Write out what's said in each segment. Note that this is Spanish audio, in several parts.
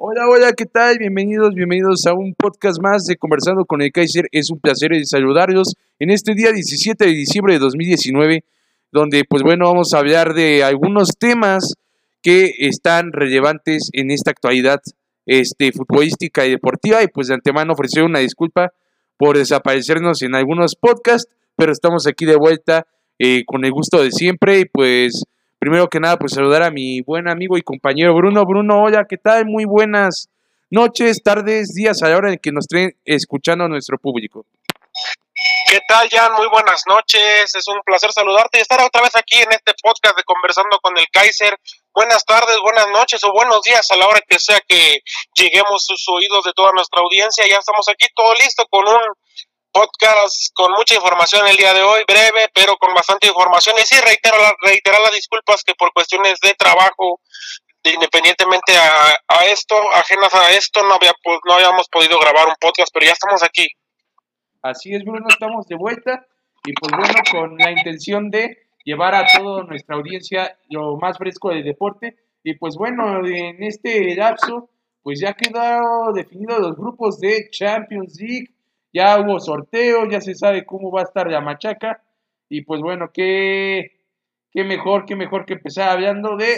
Hola, hola, ¿qué tal? Bienvenidos, bienvenidos a un podcast más de Conversando con el Kaiser. Es un placer saludarlos en este día 17 de diciembre de 2019, donde pues bueno, vamos a hablar de algunos temas que están relevantes en esta actualidad este, futbolística y deportiva y pues de antemano ofrecer una disculpa por desaparecernos en algunos podcasts, pero estamos aquí de vuelta eh, con el gusto de siempre y pues Primero que nada, pues saludar a mi buen amigo y compañero Bruno. Bruno, hola, ¿qué tal? Muy buenas noches, tardes, días a la hora en que nos estén escuchando nuestro público. ¿Qué tal, Jan? Muy buenas noches. Es un placer saludarte y estar otra vez aquí en este podcast de Conversando con el Kaiser. Buenas tardes, buenas noches o buenos días a la hora que sea que lleguemos sus oídos de toda nuestra audiencia. Ya estamos aquí todo listo con un podcast con mucha información el día de hoy, breve, pero con bastante información. Y sí, reitero, reiterar las disculpas que por cuestiones de trabajo, independientemente a, esto, ajenas a esto, no, había, no habíamos podido grabar un podcast, pero ya estamos aquí. Así es, Bruno, estamos de vuelta y pues bueno, con la intención de llevar a toda nuestra audiencia lo más fresco del deporte. Y pues bueno, en este lapso, pues ya quedaron definidos los grupos de Champions League ya hubo sorteo, ya se sabe cómo va a estar la machaca. Y pues bueno, qué, qué mejor, qué mejor que empezar hablando de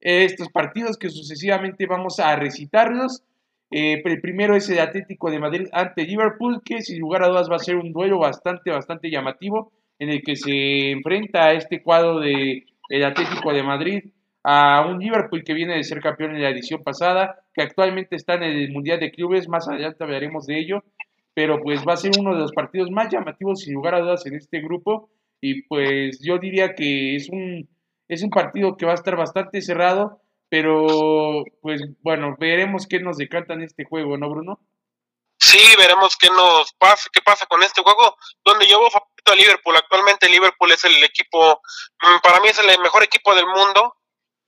estos partidos que sucesivamente vamos a recitarlos. Eh, el primero es el Atlético de Madrid ante Liverpool, que sin lugar a dudas va a ser un duelo bastante, bastante llamativo, en el que se enfrenta a este cuadro de el Atlético de Madrid a un Liverpool que viene de ser campeón en la edición pasada, que actualmente está en el Mundial de Clubes, más adelante hablaremos de ello, pero pues va a ser uno de los partidos más llamativos sin lugar a dudas en este grupo y pues yo diría que es un es un partido que va a estar bastante cerrado, pero pues bueno, veremos qué nos decantan este juego, ¿no, Bruno? Sí, veremos qué nos pasa, qué pasa con este juego, donde yo favorito a Liverpool. Actualmente Liverpool es el equipo, mm, para mí es el mejor equipo del mundo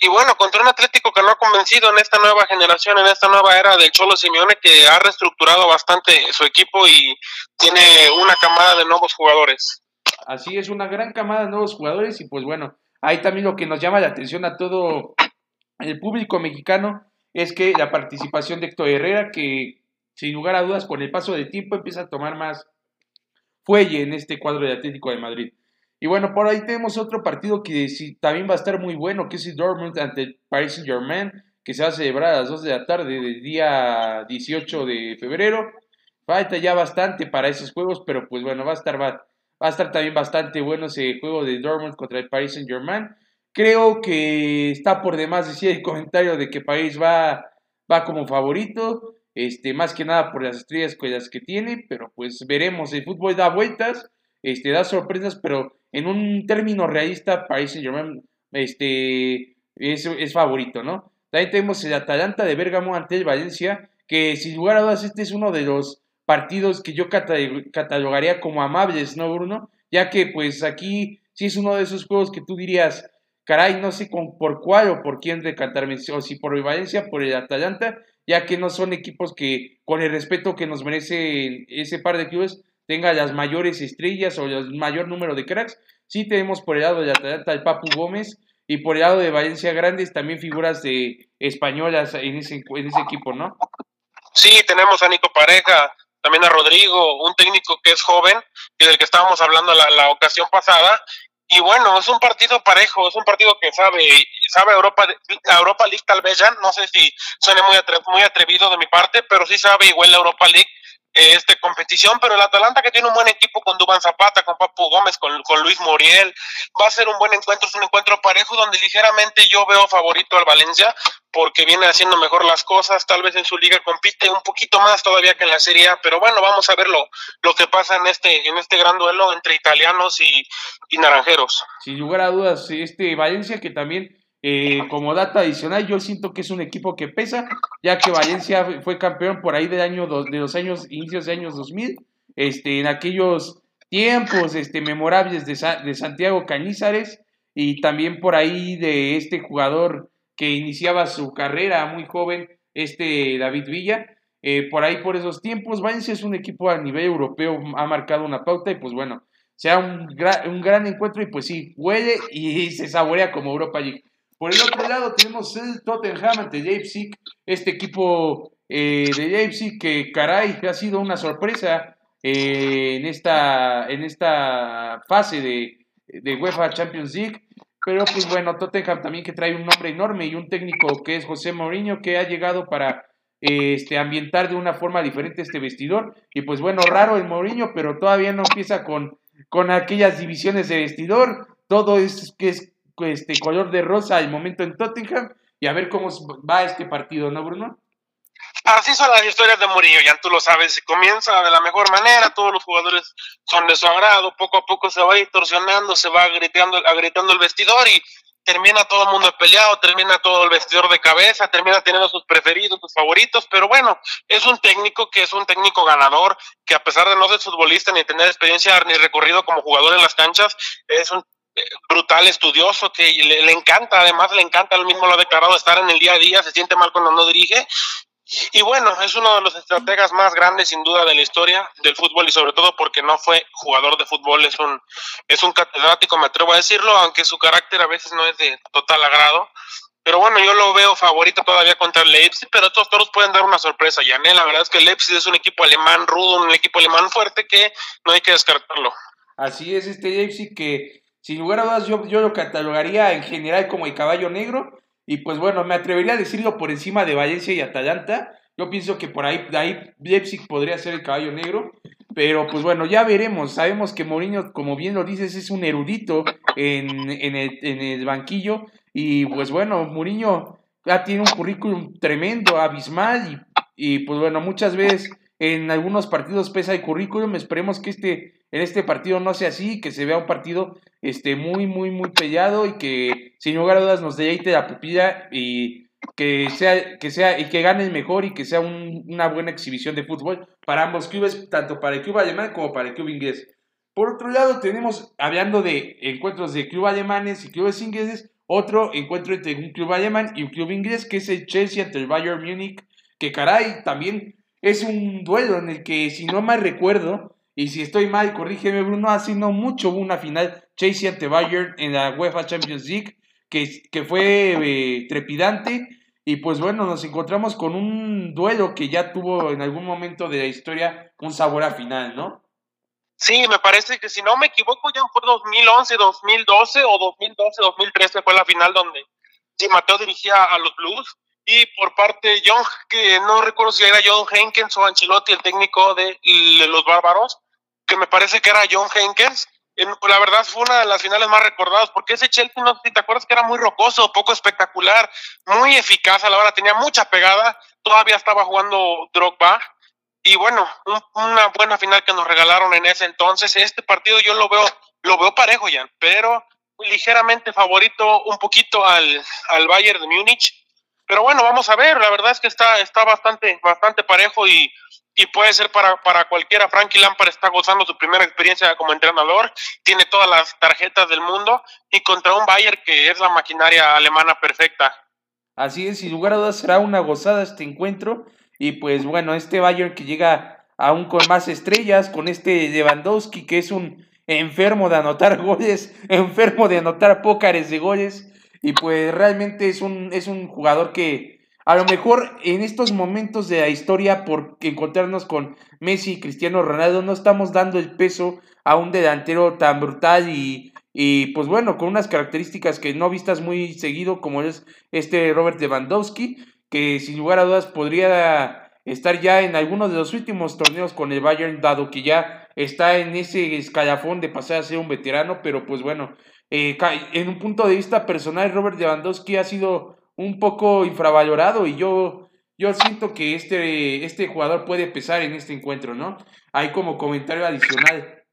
y bueno, contra un Atlético que no ha convencido en esta nueva generación, en esta nueva era del Cholo Simeone, que ha reestructurado bastante su equipo y tiene una camada de nuevos jugadores. Así es, una gran camada de nuevos jugadores y pues bueno, ahí también lo que nos llama la atención a todo el público mexicano es que la participación de Héctor Herrera, que sin lugar a dudas con el paso del tiempo empieza a tomar más fuelle en este cuadro de Atlético de Madrid. Y bueno, por ahí tenemos otro partido que también va a estar muy bueno, que es el Dortmund ante el Paris Saint Germain, que se va a celebrar a las 2 de la tarde del día 18 de febrero. Falta ya bastante para esos juegos, pero pues bueno, va a estar, va, a estar también bastante bueno ese juego de Dortmund contra el Paris Saint Germain. Creo que está por demás decir el comentario de que París va, va como favorito, este, más que nada por las estrellas que tiene, pero pues veremos, el fútbol da vueltas, este, da sorpresas, pero en un término realista, Paris Saint Germain este, es, es, favorito, ¿no? También tenemos el Atalanta de Bérgamo ante el Valencia, que sin lugar a dudas este es uno de los partidos que yo catalogaría como amables, ¿no, Bruno? Ya que pues aquí sí es uno de esos juegos que tú dirías, caray, no sé con, por cuál o por quién decantarme, o si por el Valencia, por el Atalanta, ya que no son equipos que, con el respeto que nos merece ese par de clubes, tenga las mayores estrellas o el mayor número de cracks. Sí tenemos por el lado de Atalanta al Papu Gómez y por el lado de Valencia Grandes también figuras de españolas en ese, equipo, ¿no? Sí, tenemos a Nico Pareja, también a Rodrigo, un técnico que es joven y del que estábamos hablando la, la ocasión pasada. Y bueno, es un partido parejo, es un partido que sabe, sabe Europa, Europa League tal vez ya, no sé si suene muy atrevido de mi parte, pero sí sabe igual la Europa League este, competición, pero el Atalanta que tiene un buen equipo con Dubán Zapata, con Papu Gómez, con, con, Luis Muriel, va a ser un buen encuentro, es un encuentro parejo donde ligeramente yo veo favorito al Valencia porque viene haciendo mejor las cosas, tal vez en su liga compite un poquito más todavía que en la Serie A, pero bueno, vamos a ver lo, que pasa en este, en este gran duelo entre italianos y, y naranjeros. Sin lugar a dudas, este Valencia que también eh, como data adicional, yo siento que es un equipo que pesa, ya que Valencia fue campeón por ahí del año de los años, inicios de años 2000, este, en aquellos tiempos este, memorables de, de Santiago Cañizares y también por ahí de este jugador que iniciaba su carrera muy joven, este David Villa. Eh, por ahí por esos tiempos, Valencia es un equipo a nivel europeo, ha marcado una pauta y pues bueno, sea un, un gran encuentro y pues sí, huele y se saborea como Europa League. Por el otro lado tenemos el Tottenham ante Leipzig, este equipo eh, de Leipzig que caray ha sido una sorpresa eh, en, esta, en esta fase de, de UEFA Champions League. Pero pues bueno, Tottenham también que trae un nombre enorme y un técnico que es José Mourinho que ha llegado para este, ambientar de una forma diferente este vestidor. Y pues bueno, raro el Mourinho, pero todavía no empieza con, con aquellas divisiones de vestidor. Todo es que es este color de rosa al momento en Tottenham. Y a ver cómo va este partido, ¿no, Bruno? Así son las historias de Murillo, ya tú lo sabes, comienza de la mejor manera, todos los jugadores son de su agrado, poco a poco se va distorsionando, se va agrietando, agrietando el vestidor y termina todo el mundo peleado, termina todo el vestidor de cabeza, termina teniendo sus preferidos, sus favoritos, pero bueno, es un técnico que es un técnico ganador, que a pesar de no ser futbolista ni tener experiencia ni recorrido como jugador en las canchas, es un brutal estudioso que le, encanta, además le encanta, él mismo lo ha declarado, estar en el día a día, se siente mal cuando no dirige y bueno, es uno de los estrategas más grandes sin duda de la historia del fútbol y sobre todo porque no fue jugador de fútbol, es un, es un catedrático, me atrevo a decirlo, aunque su carácter a veces no es de total agrado. Pero bueno, yo lo veo favorito todavía contra el Leipzig, pero estos toros pueden dar una sorpresa, Yané. La verdad es que el Leipzig es un equipo alemán rudo, un equipo alemán fuerte que no hay que descartarlo. Así es, este Leipzig que sin lugar a dudas yo, yo lo catalogaría en general como el caballo negro y pues bueno, me atrevería a decirlo por encima de Valencia y Atalanta. Yo pienso que por ahí, ahí Leipzig podría ser el caballo negro. Pero pues bueno, ya veremos. Sabemos que Mourinho, como bien lo dices, es un erudito en, en, el, en el banquillo. Y pues bueno, Mourinho ya tiene un currículum tremendo, abismal. Y, y pues bueno, muchas veces en algunos partidos pesa el currículum. Esperemos que este, en este partido no sea así, que se vea un partido este, muy, muy, muy peleado y que sin lugar a dudas nos deleite la pupila y que sea, que sea, y que gane el mejor y que sea una buena exhibición de fútbol para ambos clubes, tanto para el club alemán como para el club inglés. Por otro lado, tenemos, hablando de encuentros de club alemanes y clubes ingleses, otro encuentro entre un club alemán y un club inglés, que es el Chelsea ante el Bayern Múnich, que caray, también es un duelo en el que, si no mal recuerdo, y si estoy mal, corrígeme Bruno, hace no mucho hubo una final Chelsea ante Bayern en la UEFA Champions League, que, que fue eh, trepidante. Y pues bueno, nos encontramos con un duelo que ya tuvo en algún momento de la historia un sabor a final, ¿no? Sí, me parece que si no me equivoco ya fue 2011, 2012 o 2012, 2013 fue la final donde sí, Mateo dirigía a los Blues y por parte de John, que no recuerdo si era John Henkens o Ancelotti, el técnico de, los Bárbaros, que me parece que era John Henkens. La verdad fue una de las finales más recordadas, porque ese Chelsea, no si te acuerdas que era muy rocoso, poco espectacular, muy eficaz a la hora, tenía mucha pegada, todavía estaba jugando Drogba, y bueno, una buena final que nos regalaron en ese entonces. Este partido yo lo veo, lo veo parejo ya, pero ligeramente favorito un poquito al, al Bayern de Múnich pero bueno, vamos a ver, la verdad es que está, está bastante, bastante parejo y, y puede ser para, para cualquiera. Frankie Lampard está gozando su primera experiencia como entrenador, tiene todas las tarjetas del mundo y contra un Bayern que es la maquinaria alemana perfecta. Así es, sin lugar a dudas será una gozada este encuentro y pues bueno, este Bayern que llega aún con más estrellas, con este Lewandowski que es un enfermo de anotar goles, enfermo de anotar pócares de goles y pues realmente es un, es un jugador que a lo mejor en estos momentos de la historia, por encontrarnos con Messi y Cristiano Ronaldo, no estamos dando el peso a un delantero tan brutal y, y pues bueno, con unas características que no vistas muy seguido como es este Robert Lewandowski, que sin lugar a dudas podría estar ya en algunos de los últimos torneos con el Bayern, dado que ya está en ese escalafón de pasar a ser un veterano, pero pues bueno, eh, en un punto de vista personal, Robert Lewandowski ha sido un poco infravalorado y yo, yo siento que este, este jugador puede pesar en este encuentro, ¿no? Hay como comentario adicional.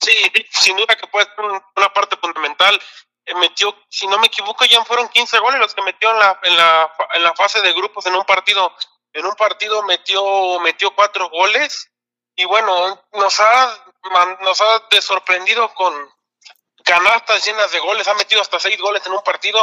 Sí, sin duda que puede ser una parte fundamental. Eh, metió, si no me equivoco, ya fueron 15 goles los que metió en la, en la, en la fase de grupos en un partido. En un partido metió, metió cuatro goles y bueno, nos ha, nos ha sorprendido con, canastas llenas de goles, ha metido hasta seis goles en un partido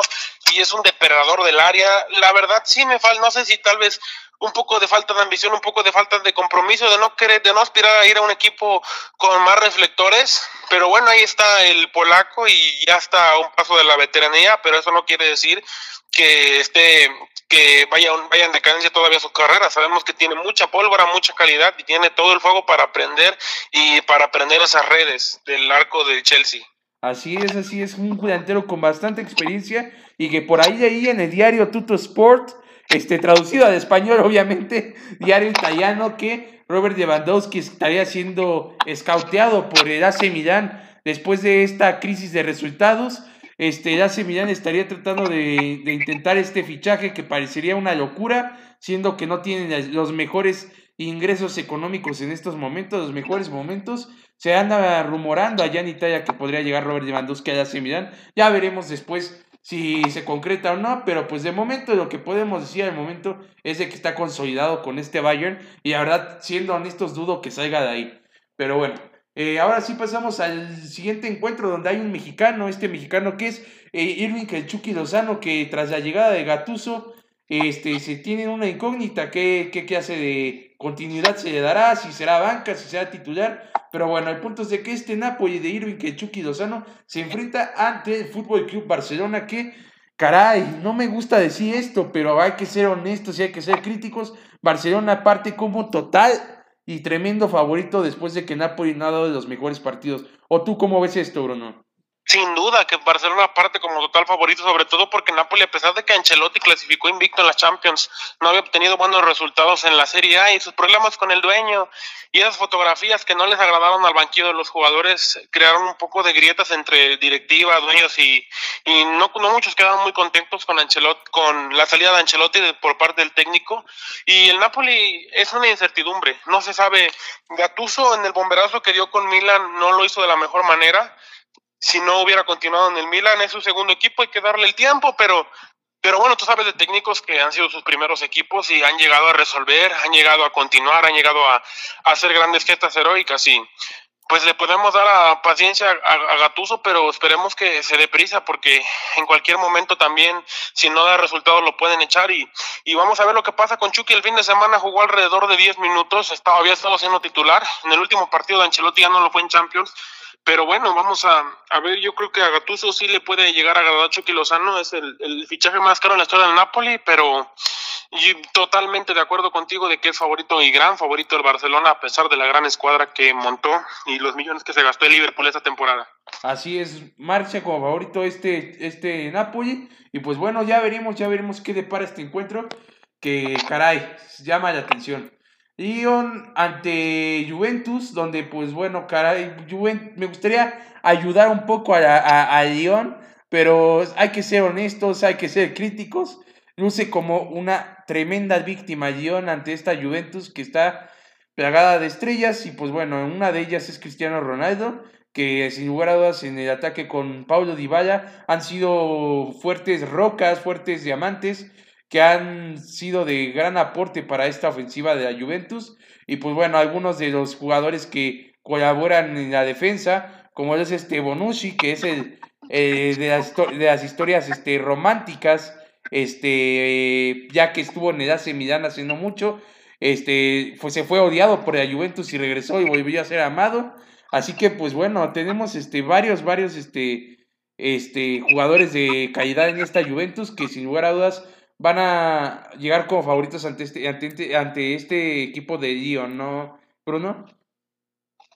y es un depredador del área. La verdad sí me falta, no sé si tal vez un poco de falta de ambición, un poco de falta de compromiso, de no querer, de no aspirar a ir a un equipo con más reflectores, pero bueno, ahí está el polaco y ya está a un paso de la veteranía, pero eso no quiere decir que esté que vaya, vaya en decadencia todavía su carrera. Sabemos que tiene mucha pólvora, mucha calidad y tiene todo el fuego para aprender y para aprender esas redes del arco del Chelsea. Así es, así es, un delantero con bastante experiencia y que por ahí, ahí en el diario Tuto Sport este, traducido al español, obviamente, diario italiano, que Robert Lewandowski estaría siendo escauteado por el AC después de esta crisis de resultados. Este, el estaría tratando de, de intentar este fichaje que parecería una locura, siendo que no tienen los mejores ingresos económicos en estos momentos, los mejores momentos. Se anda rumorando allá en Italia que podría llegar Robert Lewandowski al AC Milan. Ya veremos después si se concreta o no, pero pues de momento lo que podemos decir al momento es de que está consolidado con este Bayern y la verdad, siendo honestos, dudo que salga de ahí. Pero bueno, eh, ahora sí pasamos al siguiente encuentro donde hay un mexicano, este mexicano que es eh, Irving Chucky Lozano, que tras la llegada de Gatuso, este, se tiene una incógnita, ¿qué, qué, qué hace de continuidad se le dará, si será banca, si será titular, pero bueno, el punto es de que este Napoli de Irving que Chucky Lozano se enfrenta ante el Fútbol Club Barcelona que caray, no me gusta decir esto, pero hay que ser honestos y hay que ser críticos. Barcelona parte como total y tremendo favorito después de que Napoli no ha dado de los mejores partidos. ¿O tú cómo ves esto, Bruno? Sin duda que Barcelona parte como total favorito, sobre todo porque Napoli, a pesar de que Ancelotti clasificó invicto en la Champions, no había obtenido buenos resultados en la Serie A y sus problemas con el dueño y esas fotografías que no les agradaron al banquillo de los jugadores crearon un poco de grietas entre directiva, dueños y, y no, muchos quedaron muy contentos con Ancelotti, con la salida de Ancelotti por parte del técnico. Y el Napoli es una incertidumbre, no se sabe, Gatuso en el bomberazo que dio con Milan no lo hizo de la mejor manera si no hubiera continuado en el Milan, es su segundo equipo, hay que darle el tiempo, pero, pero bueno, tú sabes de técnicos que han sido sus primeros equipos y han llegado a resolver, han llegado a continuar, han llegado a, hacer grandes gestas heroicas y pues le podemos dar a paciencia a, Gatuso, pero esperemos que se dé prisa porque en cualquier momento también, si no da resultados, lo pueden echar y, y vamos a ver lo que pasa con Chucky. El fin de semana jugó alrededor de 10 minutos, estaba, había estado siendo titular. En el último partido de Ancelotti ya no lo fue en Champions, pero bueno, vamos a, a, ver, yo creo que a Gattuso sí le puede llegar a agradar Chucky Lozano, es el, el, fichaje más caro en la historia del Napoli, pero totalmente de acuerdo contigo de que es favorito y gran favorito del Barcelona a pesar de la gran escuadra que montó y los millones que se gastó el Liverpool esta temporada. Así es, marcha como favorito este, este Napoli y pues bueno, ya veremos, ya veremos qué depara este encuentro que caray, llama la atención. Lyon ante Juventus, donde pues bueno, caray, me gustaría ayudar un poco a, a, Lyon, pero hay que ser honestos, hay que ser críticos. Luce como una tremenda víctima Lyon ante esta Juventus que está plagada de estrellas y pues bueno, una de ellas es Cristiano Ronaldo, que sin lugar a dudas en el ataque con Paulo Dybala han sido fuertes rocas, fuertes diamantes que han sido de gran aporte para esta ofensiva de la Juventus. Y pues bueno, algunos de los jugadores que colaboran en la defensa, como es este Bonucci, que es el de, las, de, las, historias este, románticas, este, ya que estuvo en el AC Milan hace no mucho, este, pues se fue odiado por la Juventus y regresó y volvió a ser amado. Así que pues bueno, tenemos este, varios, varios este, este, jugadores de calidad en esta Juventus que sin lugar a dudas van a llegar como favoritos ante este, ante, este, ante este equipo de Lyon, ¿no, Bruno?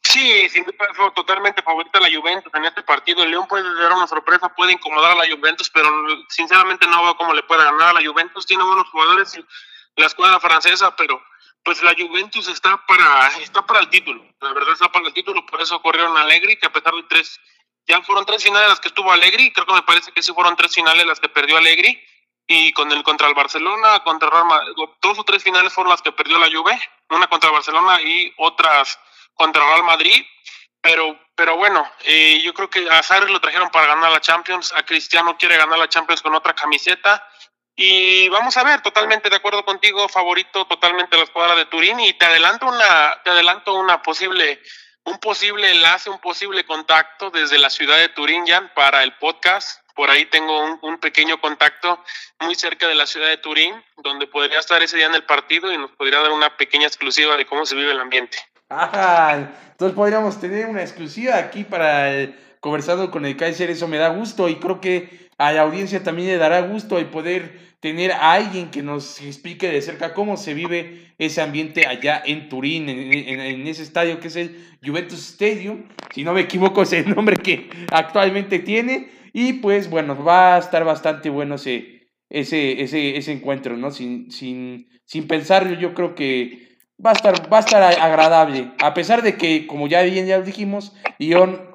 Sí, sin totalmente favorita la Juventus en este partido. El León puede dar una sorpresa, puede incomodar a la Juventus, pero sinceramente no veo cómo le puede ganar a la Juventus. Tiene buenos jugadores la escuadra francesa, pero pues la Juventus está para está para el título. La verdad está para el título, por eso corrieron a Allegri, que a pesar de tres, ya fueron tres finales las que estuvo Allegri, creo que me parece que sí fueron tres finales las que perdió Allegri y con el contra el Barcelona, contra Real Madrid, dos o tres finales fueron las que perdió la Juve, una contra el Barcelona y otras contra Real Madrid, pero pero bueno, eh, yo creo que a Sarri lo trajeron para ganar la Champions, a Cristiano quiere ganar la Champions con otra camiseta y vamos a ver, totalmente de acuerdo contigo, favorito totalmente la escuadra de Turín y te adelanto una te adelanto una posible un posible enlace, un posible contacto desde la ciudad de Turín, Jan, para el podcast. Por ahí tengo un, pequeño contacto muy cerca de la ciudad de Turín, donde podría estar ese día en el partido y nos podría dar una pequeña exclusiva de cómo se vive el ambiente. Ah, entonces podríamos tener una exclusiva aquí para el, conversando con el Kaiser, eso me da gusto y creo que a la audiencia también le dará gusto el poder tener a alguien que nos explique de cerca cómo se vive ese ambiente allá en Turín, en, ese estadio que es el Juventus Stadium, si no me equivoco es el nombre que actualmente tiene, y pues bueno, va a estar bastante bueno ese, ese, ese, ese encuentro, ¿no? Sin, sin, sin pensarlo, yo creo que va a estar, va a estar agradable, a pesar de que, como ya bien ya dijimos, Ion,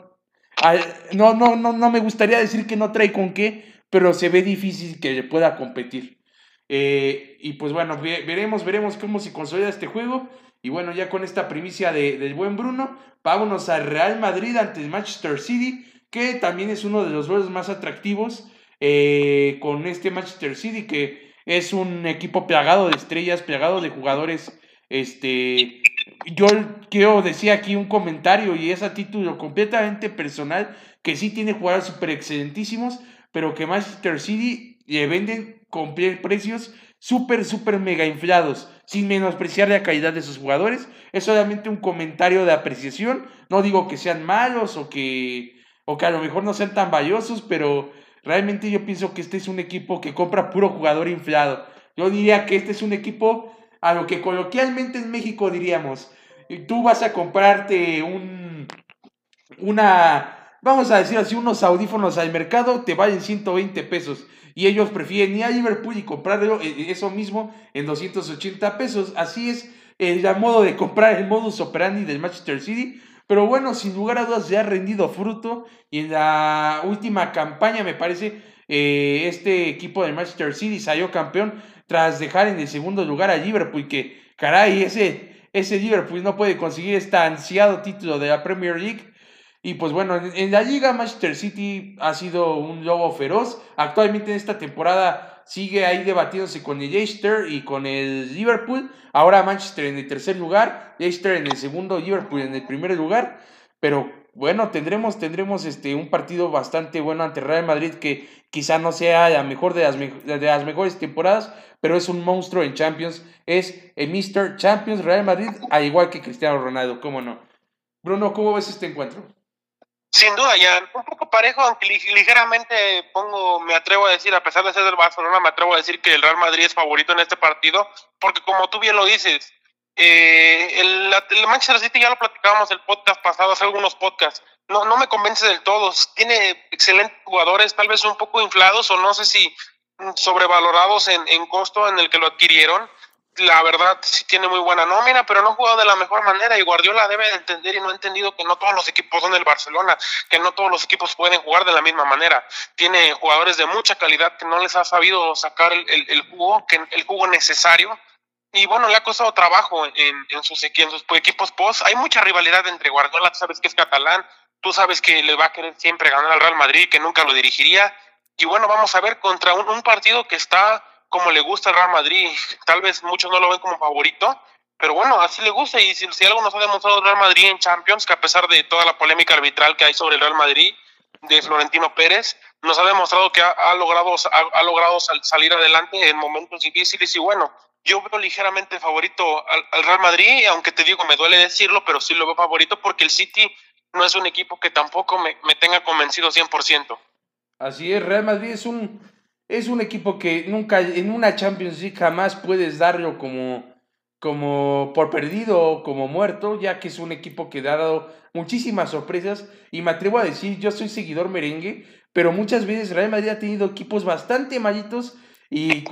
no, no, no, no me gustaría decir que no trae con qué, pero se ve difícil que pueda competir. Eh, y pues bueno, veremos, veremos cómo se consolida este juego. Y bueno, ya con esta primicia de, del buen Bruno, vámonos al Real Madrid ante el Manchester City, que también es uno de los juegos más atractivos eh, con este Manchester City, que es un equipo plagado de estrellas, plagado de jugadores. Este, yo quiero decir aquí un comentario y es a título completamente personal, que sí tiene jugadores súper excelentísimos, pero que Manchester City le venden con precios súper, súper mega inflados, sin menospreciar la calidad de sus jugadores. Es solamente un comentario de apreciación. No digo que sean malos o que, o que a lo mejor no sean tan valiosos, pero realmente yo pienso que este es un equipo que compra puro jugador inflado. Yo diría que este es un equipo a lo que coloquialmente en México diríamos, tú vas a comprarte un, una vamos a decir así, unos audífonos al mercado te valen 120 pesos. Y ellos prefieren ir a Liverpool y comprarlo eh, eh, eso mismo en 280 pesos. Así es el modo de comprar el modus operandi del Manchester City. Pero bueno, sin lugar a dudas ya ha rendido fruto. Y en la última campaña, me parece, eh, este equipo del Manchester City salió campeón tras dejar en el segundo lugar a Liverpool. Que caray, ese, ese Liverpool no puede conseguir este ansiado título de la Premier League y pues bueno, en, la liga Manchester City ha sido un lobo feroz. Actualmente en esta temporada sigue ahí debatiéndose con el Leicester y con el Liverpool. Ahora Manchester en el tercer lugar, Leicester en el segundo, Liverpool en el primer lugar. Pero bueno, tendremos, tendremos este, un partido bastante bueno ante Real Madrid que quizá no sea la mejor de las, de las mejores temporadas, pero es un monstruo en Champions. Es el Mr. Champions Real Madrid, al igual que Cristiano Ronaldo, ¿cómo no? Bruno, ¿cómo ves este encuentro? Sin duda, ya un poco parejo, aunque ligeramente pongo, me atrevo a decir, a pesar de ser del Barcelona, me atrevo a decir que el Real Madrid es favorito en este partido, porque como tú bien lo dices, eh, el, Manchester City ya lo platicábamos el podcast pasado, hace algunos podcasts, no, no me convence del todo, tiene excelentes jugadores, tal vez un poco inflados o no sé si sobrevalorados en, en costo en el que lo adquirieron, la verdad sí tiene muy buena nómina, pero no ha jugado de la mejor manera y Guardiola debe de entender y no ha entendido que no todos los equipos son el Barcelona, que no todos los equipos pueden jugar de la misma manera. Tiene jugadores de mucha calidad que no les ha sabido sacar el, el, jugo, que, el jugo necesario. Y bueno, le ha costado trabajo en, en, sus, en sus equipos post. Hay mucha rivalidad entre Guardiola, tú sabes que es catalán, tú sabes que le va a querer siempre ganar al Real Madrid, que nunca lo dirigiría. Y bueno, vamos a ver contra un partido que está como le gusta el Real Madrid. Tal vez muchos no lo ven como favorito, pero bueno, así le gusta. Y si, algo nos ha demostrado el Real Madrid en Champions, que a pesar de toda la polémica arbitral que hay sobre el Real Madrid de Florentino Pérez, nos ha demostrado que ha, logrado, ha, logrado salir adelante en momentos difíciles. Y bueno, yo veo ligeramente favorito al, Real Madrid, aunque te digo, me duele decirlo, pero sí lo veo favorito porque el City no es un equipo que tampoco me, me tenga convencido 100%. Así es, Real Madrid es un es un equipo que nunca en una Champions League jamás puedes darlo como, como por perdido o como muerto, ya que es un equipo que ha dado muchísimas sorpresas y me atrevo a decir, yo soy seguidor merengue, pero muchas veces Real Madrid ha tenido equipos bastante malitos y,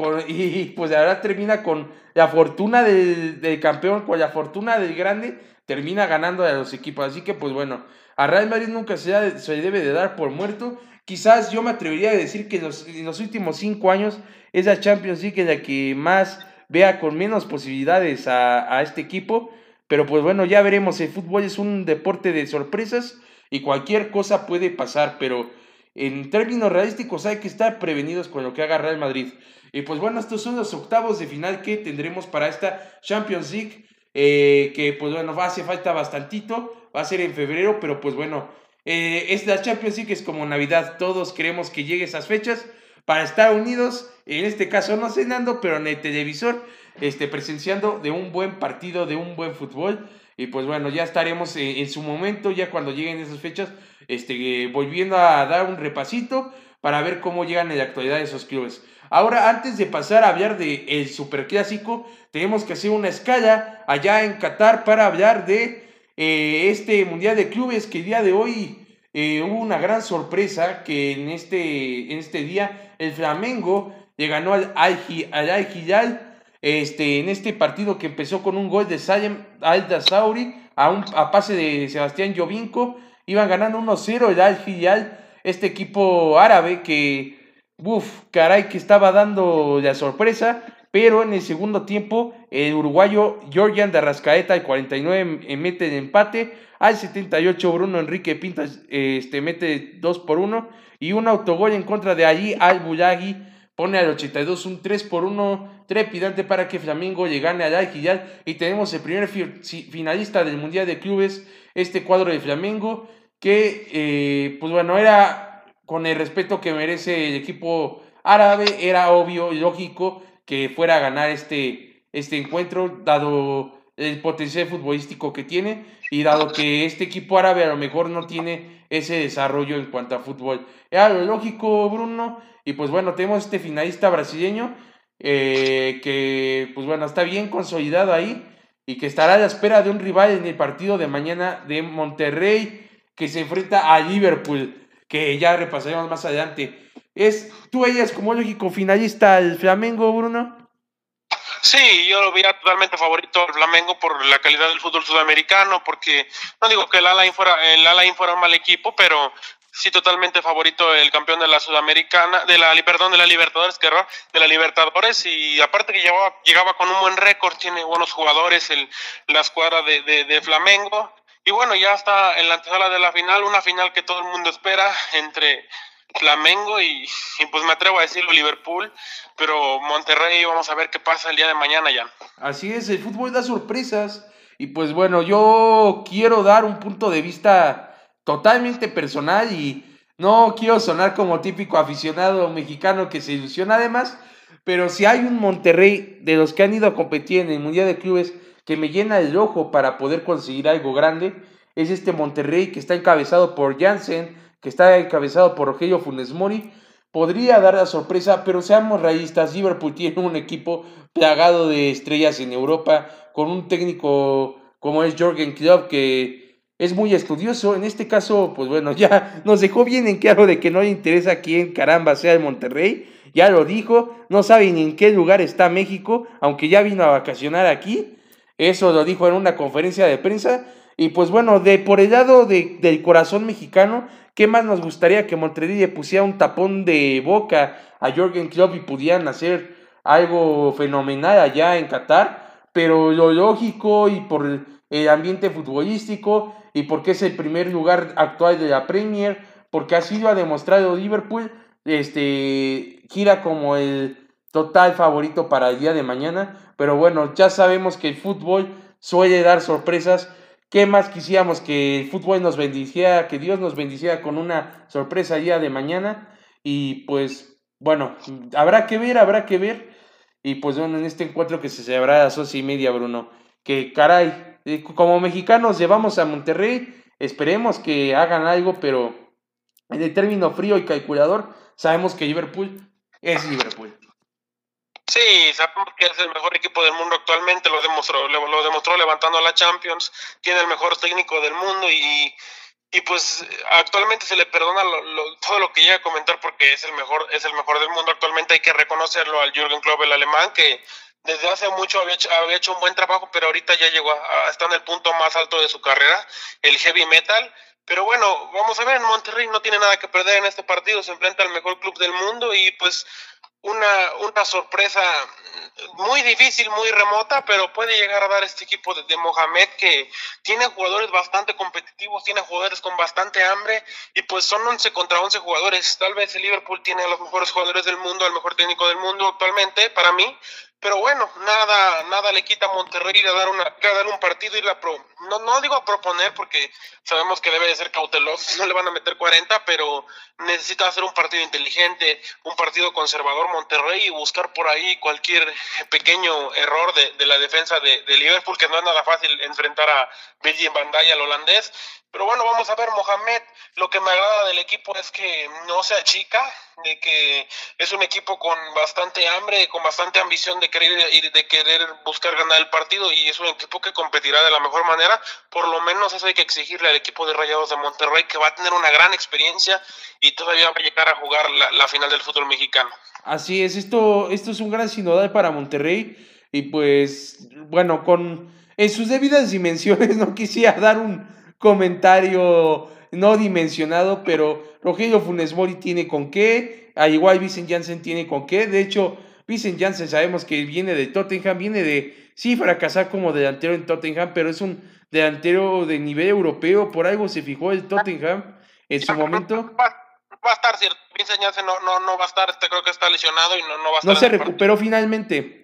pues ahora termina con la fortuna del, del, campeón, con la fortuna del grande, termina ganando a los equipos. Así que pues bueno, a Real Madrid nunca se, se debe de dar por muerto Quizás yo me atrevería a decir que los, en los últimos cinco años es la Champions League la que más vea con menos posibilidades a, a este equipo. Pero pues bueno, ya veremos. El fútbol es un deporte de sorpresas y cualquier cosa puede pasar. Pero en términos realísticos hay que estar prevenidos con lo que haga Real Madrid. Y pues bueno, estos son los octavos de final que tendremos para esta Champions League. eh, que pues bueno, hace falta bastantito, va a ser en febrero, pero pues bueno, eh, es la Champions League, es como Navidad, todos queremos que llegue esas fechas para estar unidos, en este caso no cenando, pero en el televisor, este, presenciando de un buen partido, de un buen fútbol. Y pues bueno, ya estaremos en, su momento, ya cuando lleguen esas fechas, este, volviendo a dar un repasito para ver cómo llegan en la actualidad esos clubes. Ahora, antes de pasar a hablar del el superclásico, tenemos que hacer una escala allá en Qatar para hablar de eh, este Mundial de Clubes que el día de hoy eh, hubo una gran sorpresa que en este, en este día el Flamengo le ganó al Al-Hilal este, en este partido que empezó con un gol de Salem Al-Dasauri a, un, a pase de Sebastián Jovinko. Iban ganando 1-0 el Al-Hilal, este equipo árabe que, uff, caray, que estaba dando la sorpresa. Pero en el segundo tiempo, el uruguayo Georgian de Arrascaeta, al 49, mete el empate. Al 78 Bruno Enrique Pintas este, mete 2 por 1 y un autogol en contra de allí al Bulagui pone al 82 un 3 por 1 trepidante para que Flamengo le gane al Al y tenemos el primer finalista del Mundial de Clubes, este cuadro de Flamengo que eh, pues bueno era con el respeto que merece el equipo árabe, era obvio y lógico que fuera a ganar este, este encuentro dado el potencial futbolístico que tiene y dado que este equipo árabe a lo mejor no tiene ese desarrollo en cuanto a fútbol. Era lo lógico, Bruno, y pues bueno, tenemos este finalista brasileño eh, que pues bueno, está bien consolidado ahí y que estará a la espera de un rival en el partido de mañana de Monterrey que se enfrenta a Liverpool, que ya repasaremos más adelante. ¿Es tú ellas como lógico finalista al Flamengo, Bruno? Sí, yo lo veía totalmente favorito al Flamengo por la calidad del fútbol sudamericano, porque no digo que el Alain fuera, el Alain fuera un mal equipo, pero sí totalmente favorito el campeón de la Sudamericana, de la perdón, de la Libertadores, que de la Libertadores y aparte que llegaba, llegaba con un buen récord, tiene buenos jugadores el, la escuadra de, de Flamengo y bueno, ya está en la antesala de la final, una final que todo el mundo espera entre Flamengo y, pues me atrevo a decirlo Liverpool, pero Monterrey vamos a ver qué pasa el día de mañana ya. Así es, el fútbol da sorpresas y pues bueno, yo quiero dar un punto de vista totalmente personal y no quiero sonar como típico aficionado mexicano que se ilusiona además, pero si hay un Monterrey de los que han ido a competir en el Mundial de Clubes que me llena el ojo para poder conseguir algo grande, es este Monterrey que está encabezado por Jansen, que está encabezado por Rogelio Funes Mori, podría dar la sorpresa, pero seamos realistas, Liverpool tiene un equipo plagado de estrellas en Europa, con un técnico como es Jorgen Klopp, que es muy estudioso. En este caso, pues bueno, ya nos dejó bien en claro de que no le interesa quién caramba sea el Monterrey. Ya lo dijo, no sabe ni en qué lugar está México, aunque ya vino a vacacionar aquí. Eso lo dijo en una conferencia de prensa. Y pues bueno, de por el lado de, del corazón mexicano, ¿qué más nos gustaría que Monterrey le pusiera un tapón de boca a Jorgen Klopp y pudieran hacer algo fenomenal allá en Qatar? Pero lo lógico y por el ambiente futbolístico y porque es el primer lugar actual de la Premier, porque ha demostrado Liverpool, este, gira como el total favorito para el día de mañana. Pero bueno, ya sabemos que el fútbol suele dar sorpresas ¿Qué más quisiéramos que el fútbol nos bendiciera, que Dios nos bendiciera con una sorpresa día de mañana? Y pues, bueno, habrá que ver, habrá que ver. Y pues bueno, en este encuentro que se celebrará a las once y media, Bruno, que caray, eh, como mexicanos llevamos a Monterrey, esperemos que hagan algo, pero en el término frío y calculador, sabemos que Liverpool es Liverpool. Sí, que es el mejor equipo del mundo actualmente, lo demostró, lo, demostró levantando a la Champions, tiene el mejor técnico del mundo y, y pues actualmente se le perdona todo lo que llega a comentar porque es el mejor, es el mejor del mundo actualmente, hay que reconocerlo al Jürgen Klopp, el alemán, que desde hace mucho había hecho, había hecho un buen trabajo, pero ahorita ya llegó a, está en el punto más alto de su carrera, el heavy metal. Pero bueno, vamos a ver, Monterrey no tiene nada que perder en este partido, se enfrenta al mejor club del mundo y pues una, una sorpresa muy difícil, muy remota, pero puede llegar a dar este equipo de, Mohamed que tiene jugadores bastante competitivos, tiene jugadores con bastante hambre y pues son 11 contra 11 jugadores. Tal vez el Liverpool tiene a los mejores jugadores del mundo, al mejor técnico del mundo actualmente, para mí, pero bueno, nada, nada le quita a Monterrey a dar una, a dar un partido y la pro, no, no digo a proponer porque sabemos que debe de ser cauteloso, no le van a meter 40, pero necesita hacer un partido inteligente, un partido conservador Monterrey y buscar por ahí cualquier pequeño error de, de la defensa de, de, Liverpool, que no es nada fácil enfrentar a Virgil van Dijk, al holandés, pero bueno, vamos a ver, Mohamed, lo que me agrada del equipo es que no se achica, de que es un equipo con bastante hambre, con bastante ambición de querer, de querer buscar ganar el partido y es un equipo que competirá de la mejor manera. Por lo menos eso hay que exigirle al equipo de Rayados de Monterrey, que va a tener una gran experiencia y todavía va a llegar a jugar la, final del fútbol mexicano. Así es, esto, esto es un gran sinodal para Monterrey y pues bueno, con en sus debidas dimensiones no quisiera dar un comentario no dimensionado, pero Rogelio Funes Mori tiene con qué, al igual Vicent Janssen tiene con qué, de hecho, Vicent Janssen sabemos que viene de Tottenham, viene de, sí, fracasar como delantero en Tottenham, pero es un delantero de nivel europeo, por algo se fijó el Tottenham en su momento. Va, a estar, cierto, Vincent Janssen no, no, no va a estar, este, creo que está lesionado y no, no va a estar. No se recuperó finalmente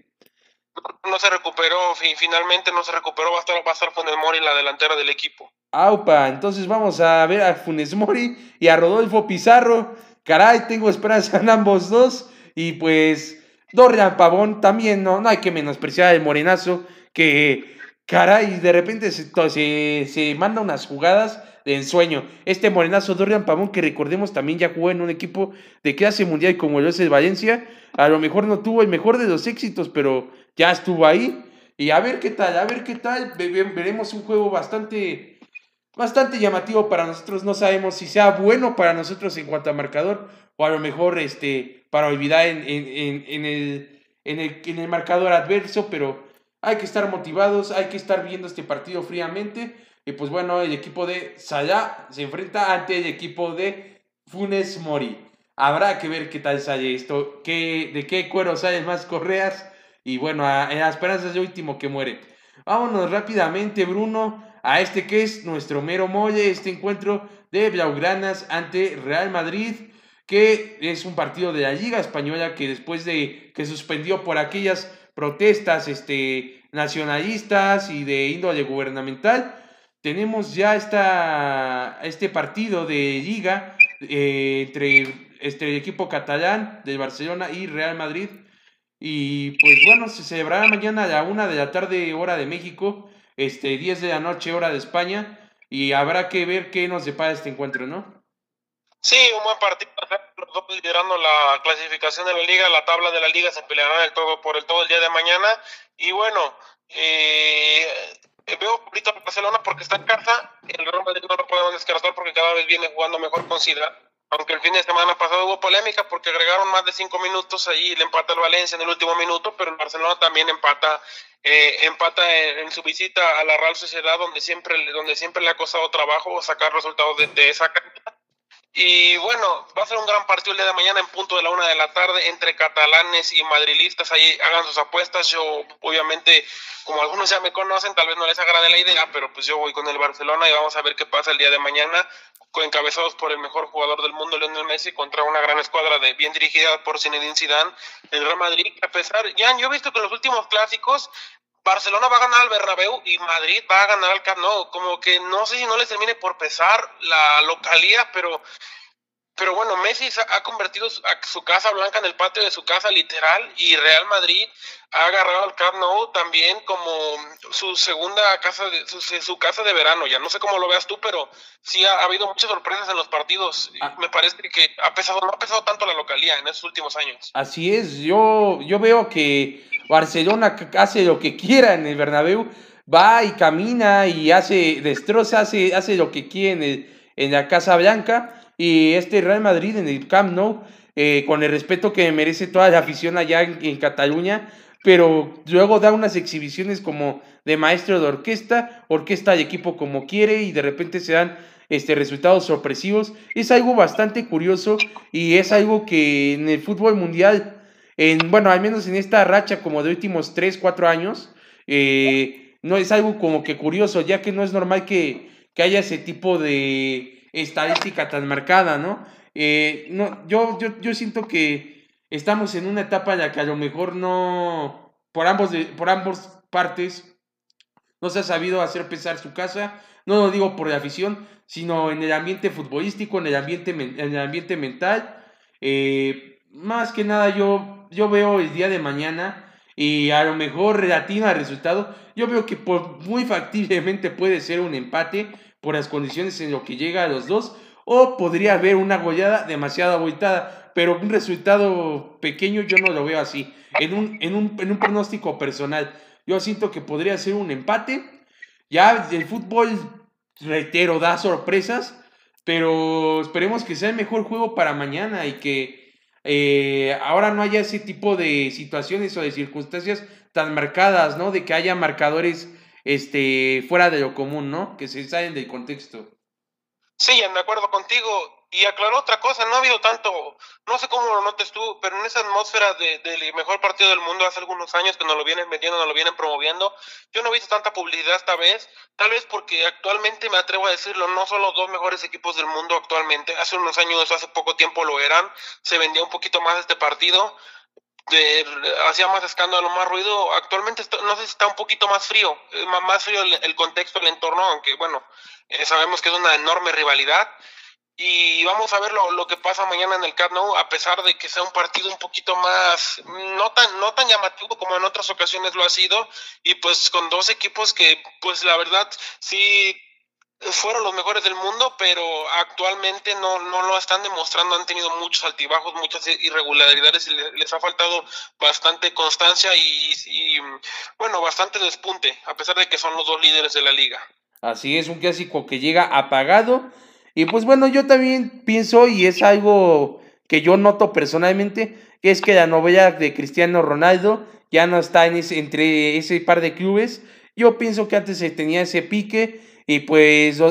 no se recuperó, finalmente no se recuperó, va a estar, va a estar Funes Mori la delantera del equipo. Aupa, entonces vamos a ver a Funes Mori y a Rodolfo Pizarro. Caray, tengo esperanza en ambos dos. Y pues, Dorian Pavón también, no, no hay que menospreciar el morenazo, que caray, de repente se, se, se manda unas jugadas de ensueño. Este morenazo Dorian Pavón, que recordemos también ya jugó en un equipo de clase mundial como lo es el Valencia, a lo mejor no tuvo el mejor de los éxitos, pero ya estuvo ahí. Y a ver qué tal, a ver qué tal. Veremos un juego bastante, bastante llamativo para nosotros. No sabemos si sea bueno para nosotros en cuanto a marcador o a lo mejor este, para olvidar en, en, en, el, en, el, en el marcador adverso, pero hay que estar motivados, hay que estar viendo este partido fríamente. Y pues bueno, el equipo de Salah se enfrenta ante el equipo de Funes Mori. Habrá que ver qué tal sale esto, qué, de qué cuero salen más correas y bueno, en las esperanzas de último que muere. Vámonos rápidamente, Bruno, a este que es nuestro mero mole, este encuentro de Blaugranas ante Real Madrid, que es un partido de la Liga Española que después de que suspendió por aquellas protestas este, nacionalistas y de índole gubernamental, tenemos ya esta, este partido de liga eh, entre este, el equipo catalán del Barcelona y Real Madrid. Y pues bueno, se celebrará mañana a la una de la tarde, hora de México, este, 10 de la noche, hora de España, y habrá que ver qué nos depara este encuentro, ¿no? Sí, un buen partido, los dos liderando la clasificación de la liga, la tabla de la liga se peleará el todo por el todo el día de mañana, y bueno, eh, veo ahorita Barcelona porque está en casa, el Real Madrid no lo podemos descartar porque cada vez viene jugando mejor con aunque el fin de semana pasado hubo polémica porque agregaron más de cinco minutos ahí le empata el Valencia en el último minuto, pero el Barcelona también empata eh, empata en, su visita a la Real Sociedad donde siempre donde siempre le ha costado trabajo sacar resultados de, de esa cancha y bueno, va a ser un gran partido el día de mañana en punto de la una de la tarde entre catalanes y madrilistas. Ahí hagan sus apuestas. Yo, obviamente, como algunos ya me conocen, tal vez no les agrade la idea, pero pues yo voy con el Barcelona y vamos a ver qué pasa el día de mañana, encabezados por el mejor jugador del mundo, Lionel Messi, contra una gran escuadra de bien dirigida por Zinedine Zidane, el Real Madrid. A pesar, ya yo he visto que en los últimos clásicos Barcelona va a ganar al Bernabéu y Madrid va a ganar al Camp Nou. Como que no sé si no les termine por pesar la localía, pero, pero bueno, Messi ha convertido su, casa blanca en el patio de su casa literal y Real Madrid ha agarrado al Camp Nou también como su segunda casa, de, su, casa de verano. Ya no sé cómo lo veas tú, pero sí ha, habido muchas sorpresas en los partidos. Ah. Me parece que ha pesado, no ha pesado tanto la localía en estos últimos años. Así es, yo, yo veo que Barcelona hace lo que quiera en el Bernabéu, va y camina y hace, destroza, hace, hace lo que quiere en, la Casa Blanca. Y este Real Madrid en el Camp Nou, eh, con el respeto que merece toda la afición allá en, Cataluña, pero luego da unas exhibiciones como de maestro de orquesta, orquesta de equipo como quiere y de repente se dan este, resultados sorpresivos. Es algo bastante curioso y es algo que en el fútbol mundial en, bueno, al menos en esta racha como de últimos 3, 4 años, eh, no es algo como que curioso, ya que no es normal que, haya ese tipo de estadística tan marcada, ¿no? Eh, no yo, yo, yo siento que estamos en una etapa en la que a lo mejor no, por ambos, de, por partes no se ha sabido hacer pesar su casa, no lo digo por la afición, sino en el ambiente futbolístico, en el ambiente, en el ambiente mental. Eh, más que nada yo, yo veo el día de mañana y a lo mejor relativa al resultado, yo veo que muy factiblemente puede ser un empate por las condiciones en lo que llega a los dos, o podría haber una goleada demasiado abultada, pero un resultado pequeño yo no lo veo así. En un, en un, en un pronóstico personal, yo siento que podría ser un empate. Ya el fútbol, reitero, da sorpresas, pero esperemos que sea el mejor juego para mañana y que eh, ahora no haya ese tipo de situaciones o de circunstancias tan marcadas, ¿no? De que haya marcadores este, fuera de lo común, ¿no? Que se salen del contexto. Sí, de acuerdo contigo. Y aclaró otra cosa, no ha habido tanto, no sé cómo lo notes tú, pero en esa atmósfera del mejor partido del mundo hace algunos años que nos lo vienen vendiendo, nos lo vienen promoviendo, yo no he visto tanta publicidad esta vez, tal vez porque actualmente me atrevo a decirlo, no son los dos mejores equipos del mundo actualmente, hace unos años, hace poco tiempo lo eran, se vendía un poquito más este partido, de, hacía más escándalo, más ruido. Actualmente no sé si está un poquito más frío, eh, más frío el, contexto, el entorno, aunque bueno, eh, sabemos que es una enorme rivalidad y vamos a ver lo, que pasa mañana en el Camp Nou, a pesar de que sea un partido un poquito más, no tan, no tan llamativo como en otras ocasiones lo ha sido, y pues con dos equipos que, pues la verdad, sí fueron los mejores del mundo, pero actualmente no, no lo están demostrando, han tenido muchos altibajos, muchas irregularidades y les, ha faltado bastante constancia y, bueno, bastante despunte, a pesar de que son los dos líderes de la liga. Así es, un clásico que llega apagado y pues bueno, yo también pienso, y es algo que yo noto personalmente, que es que la novela de Cristiano Ronaldo ya no está en ese, entre ese par de clubes. Yo pienso que antes se tenía ese pique y pues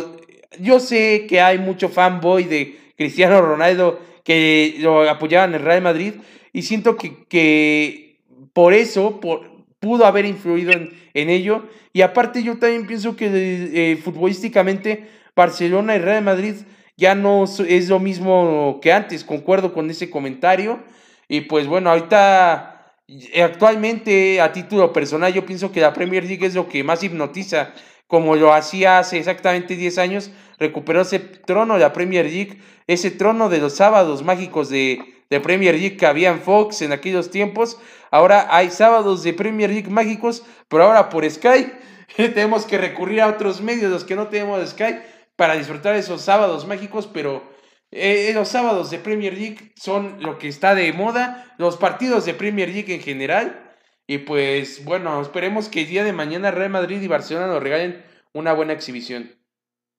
yo sé que hay mucho fanboy de Cristiano Ronaldo que lo apoyaban en el Real Madrid y siento que, que por eso por, pudo haber influido en, en, ello. Y aparte yo también pienso que eh, futbolísticamente Barcelona y Real Madrid ya no es lo mismo que antes, concuerdo con ese comentario. Y pues bueno, ahorita, actualmente a título personal, yo pienso que la Premier League es lo que más hipnotiza, como lo hacía hace exactamente 10 años, recuperó ese trono de la Premier League, ese trono de los sábados mágicos de, de Premier League que había en Fox en aquellos tiempos. Ahora hay sábados de Premier League mágicos, pero ahora por Sky tenemos que recurrir a otros medios, los que no tenemos Sky para disfrutar esos sábados mágicos, pero eh, los sábados de Premier League son lo que está de moda, los partidos de Premier League en general. Y pues bueno, esperemos que el día de mañana Real Madrid y Barcelona nos regalen una buena exhibición.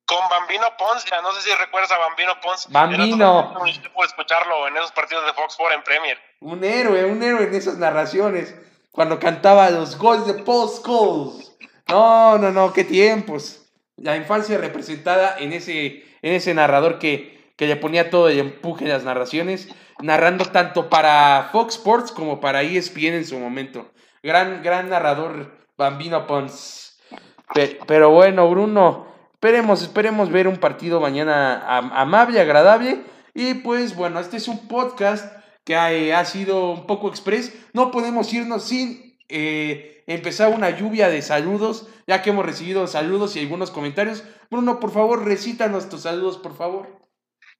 Con Bambino Pons, ya no sé si recuerdas a Bambino Pons. Bambino. Escucharlo en esos partidos de Fox 4 en Premier. Un héroe, un héroe en esas narraciones. Cuando cantaba los gols de post goals. No, no, no, qué tiempos la infancia representada en ese, en ese narrador que, que le ponía todo el empuje de las narraciones, narrando tanto para Fox Sports como para ESPN en su momento. Gran, gran narrador, Bambino Pons. Pero bueno, Bruno, esperemos, esperemos ver un partido mañana amable, agradable. Y pues bueno, este es un podcast que ha, ha sido un poco express. No podemos irnos sin eh, empezar una lluvia de saludos, ya que hemos recibido saludos y algunos comentarios. Bruno, por favor, recítanos tus saludos, por favor.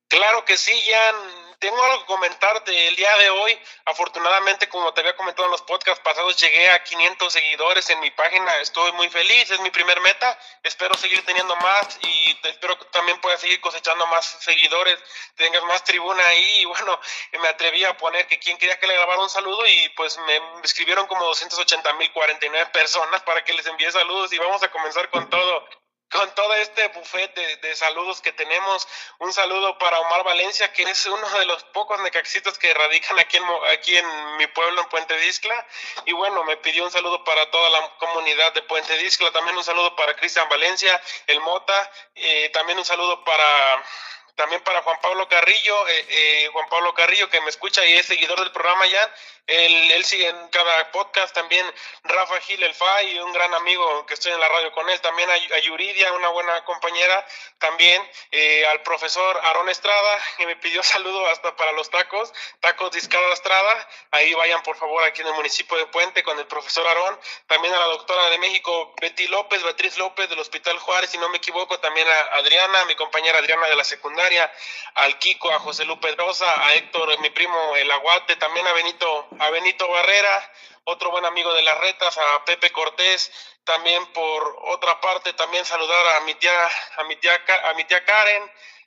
Claro que sí, Jan tengo algo que comentar del día de hoy. Afortunadamente, como te había comentado en los podcasts pasados, llegué a 500 seguidores en mi página. Estoy muy feliz, es mi primer meta. Espero seguir teniendo más y espero que también puedas seguir cosechando más seguidores, tengas más tribuna ahí. Y bueno, me atreví a poner que quien quería que le grabara un saludo y pues me escribieron como 280 mil 49 personas para que les envíe saludos y vamos a comenzar con todo con todo este buffet de, saludos que tenemos. Un saludo para Omar Valencia, que es uno de los pocos necaxitos que radican aquí en, aquí en mi pueblo, en Puente Discla. Y bueno, me pidió un saludo para toda la comunidad de Puente Discla. También un saludo para Cristian Valencia, el Mota. Eh, también un saludo para también para Juan Pablo Carrillo, eh, eh, Juan Pablo Carrillo que me escucha y es seguidor del programa ya, él, él sigue en cada podcast, también. Rafa Gil El y un gran amigo que estoy en la radio con él, también a, Yuridia, una buena compañera, también eh, al profesor Aarón Estrada, que me pidió saludo hasta para los tacos, tacos de Estrada, ahí vayan por favor aquí en el municipio de Puente con el profesor Aarón, también a la doctora de México Betty López, Beatriz López del Hospital Juárez, si no me equivoco, también a Adriana, mi compañera Adriana de la secundaria, al Kiko, a José Lupe Pedrosa, a Héctor, mi primo El Aguate, también a Benito, a Benito Barrera, otro buen amigo de las retas, a Pepe Cortés, también por otra parte, también saludar a mi tía, a mi tía, a mi tía Karen,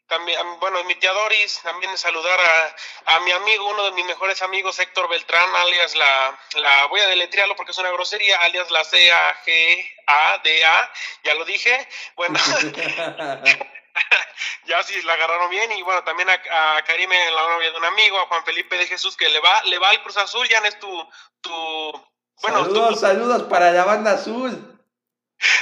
también, bueno, mi tía Doris, también saludar a, a, mi amigo, uno de mis mejores amigos, Héctor Beltrán, alias la, la voy a deletrearlo porque es una grosería, alias la C-A-G-A-D-A, ya lo dije, bueno, ya sí la agarraron bien y bueno, también a, a Karime, la novia de un amigo, a Juan Felipe de Jesús, que le va, le va al Cruz Azul, ya es tu, tu, bueno, saludos, saludos para la banda azul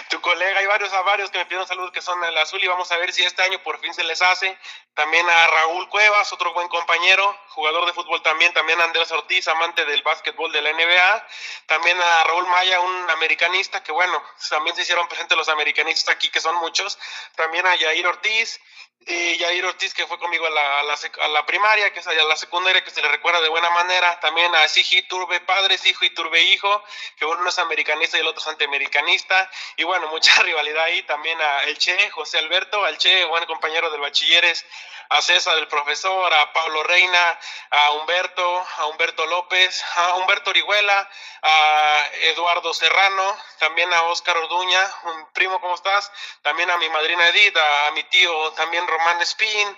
tu colega, hay varios a varios que me pidieron saludos que son el azul y vamos a ver si este año por fin se les hace. También a Raúl Cuevas, otro buen compañero, jugador de fútbol también, también a Andrés Ortiz, amante del básquetbol de la NBA. También a Raúl Maya, un americanista, que bueno, también se hicieron presentes los americanistas aquí, que son muchos. También a Yair Ortiz, y Yair Ortiz, que fue conmigo a la, a la, primaria, que es allá la secundaria, que se le recuerda de buena manera. También a Sigi Turbe padres, hijo y Turbe hijo, que uno es americanista y el otro es antiamericanista. Y bueno, mucha rivalidad ahí. También a El Che, José Alberto, al Che, buen compañero del bachilleres, a César, el profesor, a Pablo Reina, a Humberto, a Humberto López, a Humberto Orihuela, a Eduardo Serrano, también a Óscar Orduña, un primo, ¿cómo estás? También a mi madrina Edith, a mi tío también Román Spin,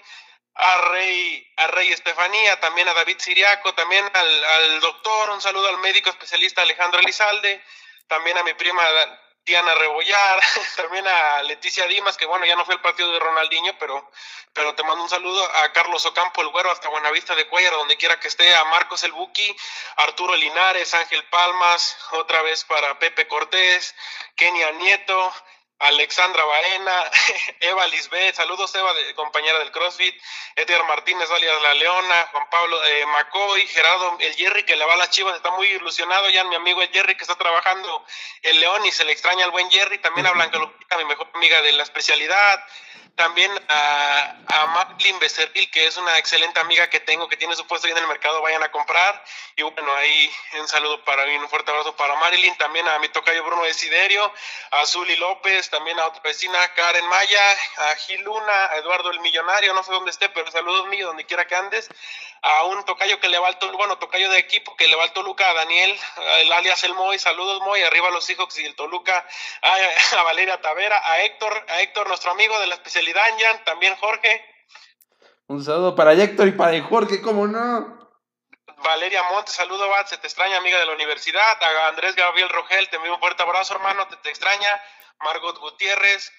a Rey, a Rey Estefanía, también a David Siriaco, también al, al doctor, un saludo al médico especialista Alejandro Elizalde, también a mi prima Diana Rebollar, también a Leticia Dimas, que bueno, ya no fue el partido de Ronaldinho, pero, pero te mando un saludo a Carlos Ocampo, el güero, hasta Buenavista de Cuellar, donde quiera que esté, a Marcos el Buki, Arturo Linares, Ángel Palmas, otra vez para Pepe Cortés, Kenia Nieto, Alexandra Baena, Eva Lisbeth, saludos Eva, de, compañera del CrossFit, Edgar Martínez, alias La Leona, Juan Pablo eh, Macoy, Gerardo, el Jerry que le va a las chivas, está muy ilusionado ya, mi amigo el Jerry que está trabajando el León y se le extraña al buen Jerry, también a Blanca Lupita, mi mejor amiga de la especialidad, también a, a Madeline Becerril, que es una excelente amiga que tengo, que tiene su puesto ahí en el mercado, vayan a comprar. Y bueno, ahí un saludo para mí, un fuerte abrazo para Marilyn, también a mi tocayo Bruno Desiderio, a Zuli López, también a otra vecina, Karen Maya, a Gil Luna, a Eduardo el Millonario, no sé dónde esté, pero saludos míos, donde quiera que andes. A un tocayo que le va al Toluca, bueno, tocayo de equipo que le va al Toluca, a Daniel, el alias El Moy, saludos Moy, arriba los hijos y el Toluca, a, a Valeria Tavera, a Héctor, a Héctor, nuestro amigo de la especialidad también Jorge. Un saludo para Héctor y para Jorge, ¿cómo no? Valeria Montes, saludo, Bat, se te extraña, amiga de la universidad. A Andrés Gabriel Rogel, te envío un fuerte abrazo, hermano, te, te extraña. Margot Gutiérrez,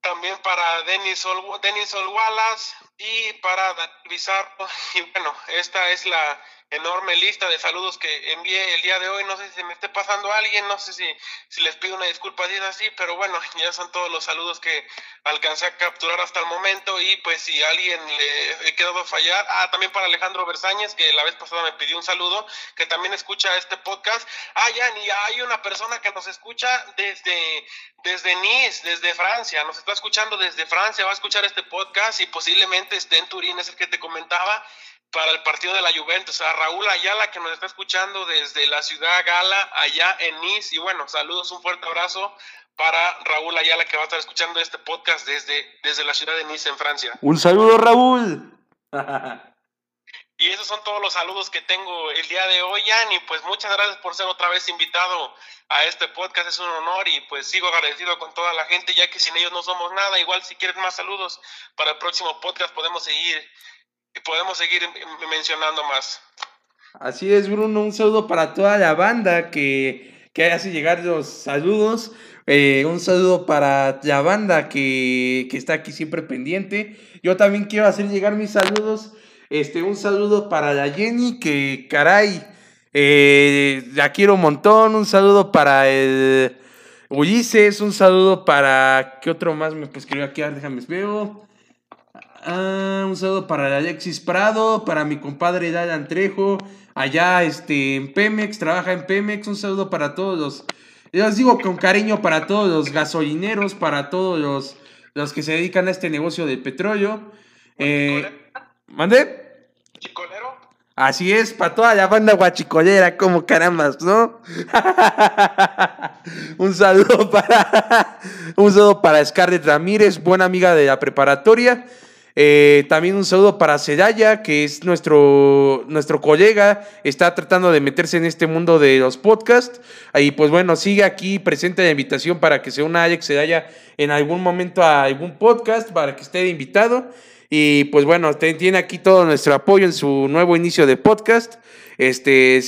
también para Denis, Ol, Denis Olwalas y para Bizarro. Y bueno, esta es la enorme lista de saludos que envié el día de hoy. No sé si me esté pasando a alguien, no sé si, si les pido una disculpa si es así, pero bueno, ya son todos los saludos que alcancé a capturar hasta el momento. Y pues si a alguien le he quedado fallar, ah, también para Alejandro Bersáñez, que la vez pasada me pidió un saludo, que también escucha este podcast. Ah, ya, y hay una persona que nos escucha desde, desde Nice, desde Francia, nos está escuchando desde Francia, va a escuchar este podcast y posiblemente esté en Turín, es el que te comentaba para el partido de la Juventus, a Raúl Ayala que nos está escuchando desde la ciudad Gala, allá en Nice. Y bueno, saludos, un fuerte abrazo para Raúl Ayala que va a estar escuchando este podcast desde, desde la ciudad de Nice, en Francia. Un saludo, Raúl. y esos son todos los saludos que tengo el día de hoy, Jan. Y pues muchas gracias por ser otra vez invitado a este podcast. Es un honor y pues sigo agradecido con toda la gente, ya que sin ellos no somos nada. Igual si quieren más saludos para el próximo podcast podemos seguir podemos seguir mencionando más. Así es, Bruno, un saludo para toda la banda que, que hace llegar los saludos. Eh, un saludo para la banda que, que, está aquí siempre pendiente. Yo también quiero hacer llegar mis saludos. Este, un saludo para la Jenny, que caray, eh, la quiero un montón. Un saludo para el Ulises, un saludo para. ¿Qué otro más me escribió aquí? Déjame ver. Ah, un saludo para Alexis Prado, para mi compadre Dayan Trejo, allá este, en Pemex, trabaja en Pemex. Un saludo para todos los, les digo con cariño para todos los gasolineros, para todos los, los que se dedican a este negocio del petróleo. Eh, ¿Mande? ¿Chicolero? Así es, para toda la banda guachicolera, como carambas, ¿no? un saludo para un saludo para Scarlett Ramírez, buena amiga de la preparatoria. Eh, también un saludo para Sedaya, que es nuestro, nuestro colega, está tratando de meterse en este mundo de los podcasts. Y pues bueno, sigue aquí presente la invitación para que se una Alex Sedaya en algún momento a algún podcast, para que esté invitado. Y pues bueno, tiene aquí todo nuestro apoyo en su nuevo inicio de podcast. Este,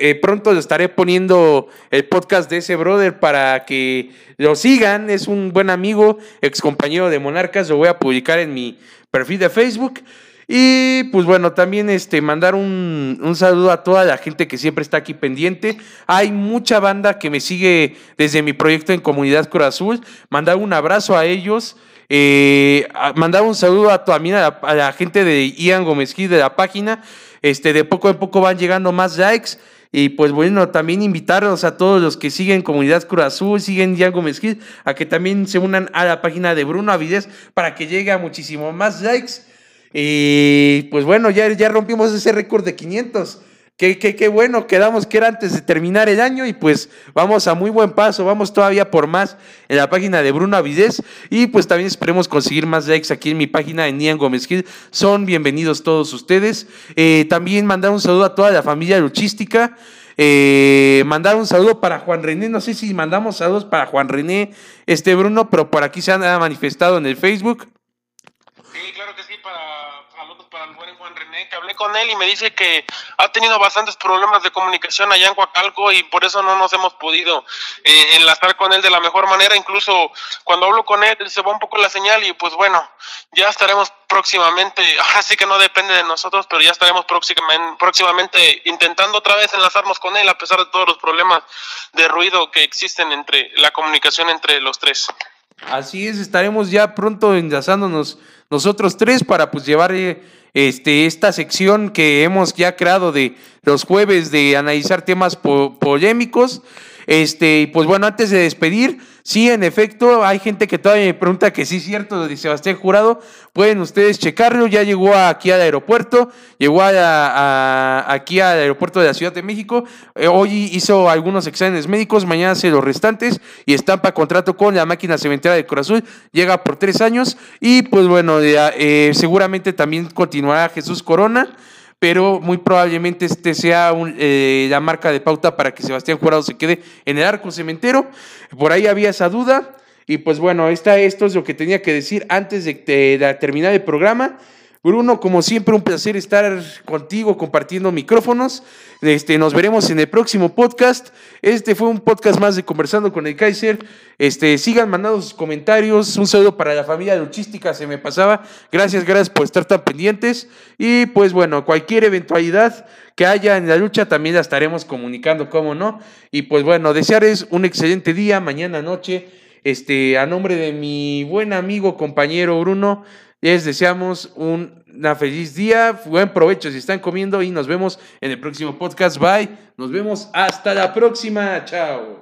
eh, pronto estaré poniendo el podcast de ese brother para que lo sigan. Es un buen amigo, ex compañero de Monarcas. Lo voy a publicar en mi perfil de Facebook. Y pues bueno, también este, mandar un, un, saludo a toda la gente que siempre está aquí pendiente. Hay mucha banda que me sigue desde mi proyecto en Comunidad Cura Azul. Mandar un abrazo a ellos. Eh, mandar un saludo a, también a la, gente de Ian Gómez de la página. Este, de poco a poco van llegando más likes. Y pues bueno, también invitarlos a todos los que siguen Comunidad Cruz Azul, siguen Diego Mezquil, a que también se unan a la página de Bruno Avidez para que llegue a muchísimo más likes. Y pues bueno, ya, ya rompimos ese récord de 500. Qué, qué, qué, bueno, quedamos que era antes de terminar el año y pues vamos a muy buen paso, vamos todavía por más en la página de Bruno Avidez y pues también esperemos conseguir más likes aquí en mi página de Nian Gómez Gil. Son bienvenidos todos ustedes. Eh, también mandar un saludo a toda la familia luchística. Eh, mandar un saludo para Juan René, no sé si mandamos saludos para Juan René, este Bruno, pero por aquí se han manifestado en el Facebook. Sí, claro hablé con él y me dice que ha tenido bastantes problemas de comunicación allá en Coacalco y por eso no nos hemos podido eh, enlazar con él de la mejor manera. Incluso cuando hablo con él se va un poco la señal y pues bueno, ya estaremos próximamente, ahora sí que no depende de nosotros, pero ya estaremos próximamente, próximamente intentando otra vez enlazarnos con él a pesar de todos los problemas de ruido que existen entre la comunicación entre los tres. Así es, estaremos ya pronto enlazándonos nosotros tres para pues llevar eh, este, esta sección que hemos ya creado de los jueves de analizar temas polémicos. Este, pues bueno, antes de despedir, sí, en efecto, hay gente que todavía me pregunta que sí es cierto de Sebastián Jurado. Pueden ustedes checarlo, ya llegó aquí al aeropuerto, llegó aquí al aeropuerto de la Ciudad de México. Eh, hoy hizo algunos exámenes médicos, mañana hace los restantes y estampa contrato con la máquina cementera de Corazón. Llega por tres años y pues bueno, eh, seguramente también continuará Jesús Corona pero muy probablemente este sea eh, la marca de pauta para que Sebastián Jurado se quede en el arco cementero. Por ahí había esa duda. Y pues bueno, esta, esto es lo que tenía que decir antes de, de terminar el programa. Bruno, como siempre, un placer estar contigo compartiendo micrófonos. Este, nos veremos en el próximo podcast. Este fue un podcast más de Conversando con el Kaiser. Este, sigan mandando sus comentarios. Un saludo para la familia luchística, se me pasaba. Gracias, gracias por estar tan pendientes. Y pues bueno, cualquier eventualidad que haya en la lucha también la estaremos comunicando, cómo no. Y pues bueno, desearles un excelente día, mañana, noche. Este, a nombre de mi buen amigo, compañero Bruno, les deseamos un feliz día, buen provecho si están comiendo y nos vemos en el próximo podcast. Bye, nos vemos hasta la próxima, chao.